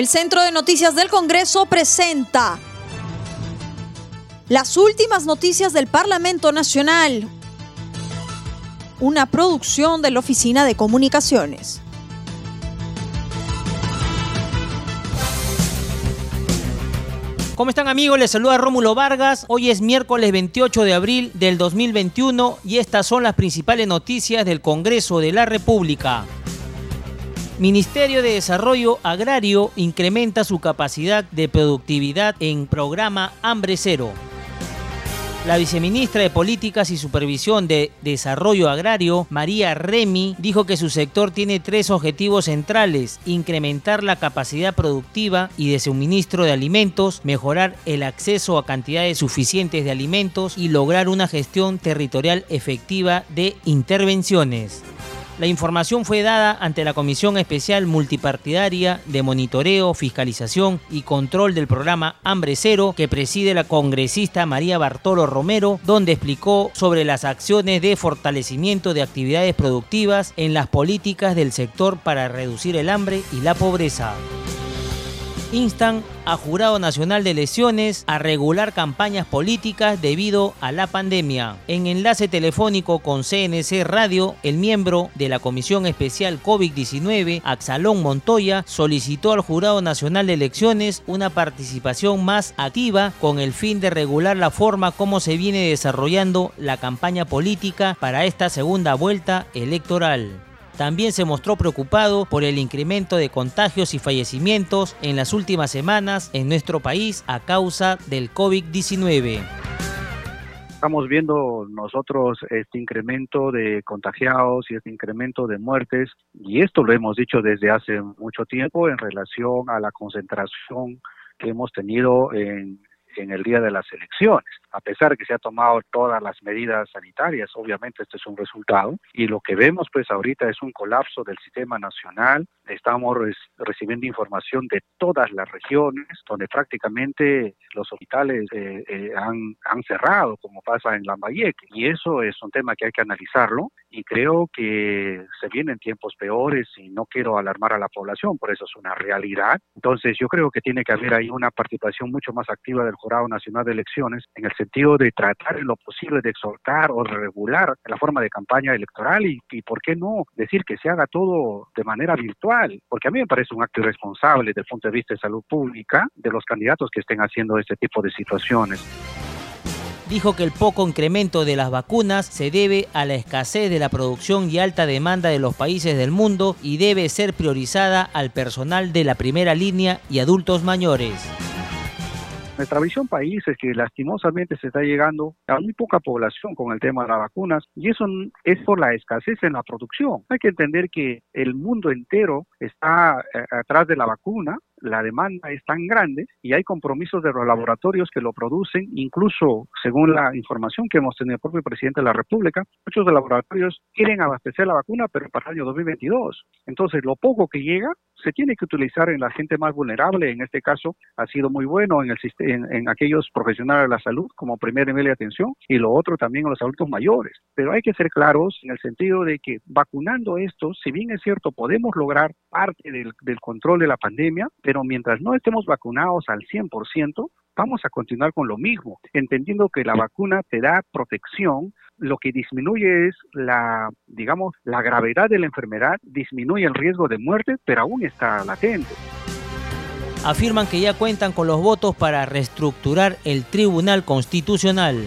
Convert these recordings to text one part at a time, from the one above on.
El Centro de Noticias del Congreso presenta las últimas noticias del Parlamento Nacional, una producción de la Oficina de Comunicaciones. ¿Cómo están amigos? Les saluda Rómulo Vargas. Hoy es miércoles 28 de abril del 2021 y estas son las principales noticias del Congreso de la República. Ministerio de Desarrollo Agrario incrementa su capacidad de productividad en programa Hambre Cero. La viceministra de Políticas y Supervisión de Desarrollo Agrario, María Remy, dijo que su sector tiene tres objetivos centrales, incrementar la capacidad productiva y de suministro de alimentos, mejorar el acceso a cantidades suficientes de alimentos y lograr una gestión territorial efectiva de intervenciones. La información fue dada ante la Comisión Especial Multipartidaria de Monitoreo, Fiscalización y Control del programa Hambre Cero que preside la congresista María Bartolo Romero, donde explicó sobre las acciones de fortalecimiento de actividades productivas en las políticas del sector para reducir el hambre y la pobreza instan a Jurado Nacional de Elecciones a regular campañas políticas debido a la pandemia. En enlace telefónico con CNC Radio, el miembro de la Comisión Especial COVID-19, Axalón Montoya, solicitó al Jurado Nacional de Elecciones una participación más activa con el fin de regular la forma como se viene desarrollando la campaña política para esta segunda vuelta electoral también se mostró preocupado por el incremento de contagios y fallecimientos en las últimas semanas en nuestro país a causa del COVID-19 estamos viendo nosotros este incremento de contagiados y este incremento de muertes, y esto lo hemos dicho desde hace mucho tiempo en relación a la concentración que hemos tenido en, en el día de las elecciones. A pesar de que se ha tomado todas las medidas sanitarias, obviamente este es un resultado. Y lo que vemos pues ahorita es un colapso del sistema nacional. Estamos recibiendo información de todas las regiones, donde prácticamente los hospitales eh, eh, han, han cerrado, como pasa en Lambayeque. Y eso es un tema que hay que analizarlo. Y creo que se vienen tiempos peores y no quiero alarmar a la población, por eso es una realidad. Entonces yo creo que tiene que haber ahí una participación mucho más activa del Jurado Nacional de Elecciones en el sentido de tratar en lo posible de exhortar o regular la forma de campaña electoral y, y por qué no decir que se haga todo de manera virtual, porque a mí me parece un acto irresponsable desde el punto de vista de salud pública de los candidatos que estén haciendo este tipo de situaciones dijo que el poco incremento de las vacunas se debe a la escasez de la producción y alta demanda de los países del mundo y debe ser priorizada al personal de la primera línea y adultos mayores. Nuestra visión país es que lastimosamente se está llegando a muy poca población con el tema de las vacunas y eso es por la escasez en la producción. Hay que entender que el mundo entero está eh, atrás de la vacuna la demanda es tan grande y hay compromisos de los laboratorios que lo producen, incluso según la información que hemos tenido el propio presidente de la República, muchos de laboratorios quieren abastecer la vacuna, pero para el año 2022. Entonces, lo poco que llega se tiene que utilizar en la gente más vulnerable, en este caso ha sido muy bueno en, el, en, en aquellos profesionales de la salud como primera nivel de atención y lo otro también en los adultos mayores. Pero hay que ser claros en el sentido de que vacunando estos, si bien es cierto, podemos lograr parte del, del control de la pandemia, pero mientras no estemos vacunados al 100%, vamos a continuar con lo mismo, entendiendo que la vacuna te da protección, lo que disminuye es la, digamos, la gravedad de la enfermedad, disminuye el riesgo de muerte, pero aún está latente. Afirman que ya cuentan con los votos para reestructurar el Tribunal Constitucional.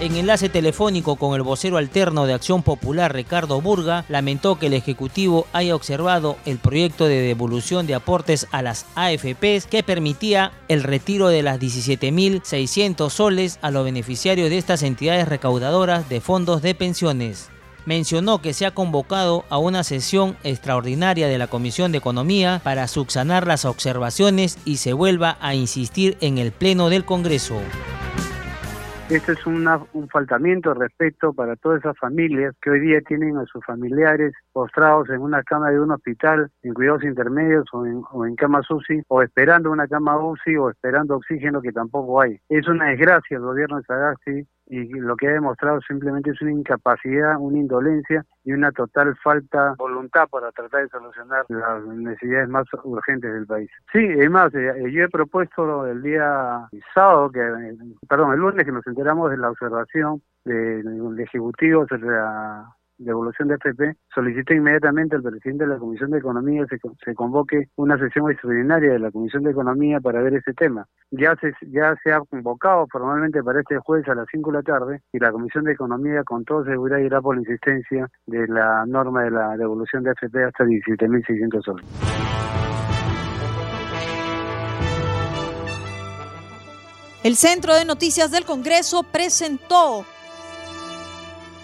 En enlace telefónico con el vocero alterno de Acción Popular, Ricardo Burga, lamentó que el Ejecutivo haya observado el proyecto de devolución de aportes a las AFPs que permitía el retiro de las 17.600 soles a los beneficiarios de estas entidades recaudadoras de fondos de pensiones mencionó que se ha convocado a una sesión extraordinaria de la Comisión de Economía para subsanar las observaciones y se vuelva a insistir en el Pleno del Congreso. Esto es un faltamiento de respeto para todas esas familias que hoy día tienen a sus familiares postrados en una cama de un hospital, en cuidados intermedios o en, o en camas UCI, o esperando una cama UCI o esperando oxígeno que tampoco hay. Es una desgracia el gobierno de Sagasti y lo que ha demostrado simplemente es una incapacidad, una indolencia y una total falta de voluntad para tratar de solucionar las necesidades más urgentes del país. Sí, además, eh, yo he propuesto el día sábado, que perdón, el lunes que nos enteramos de la observación del Ejecutivo sobre la devolución de FP, solicité inmediatamente al presidente de la Comisión de Economía que se convoque una sesión extraordinaria de la Comisión de Economía para ver ese tema. Ya se, ya se ha convocado formalmente para este jueves a las 5 de la tarde y la Comisión de Economía con toda seguridad irá por la insistencia de la norma de la devolución de FP hasta 17.600 soles. El Centro de Noticias del Congreso presentó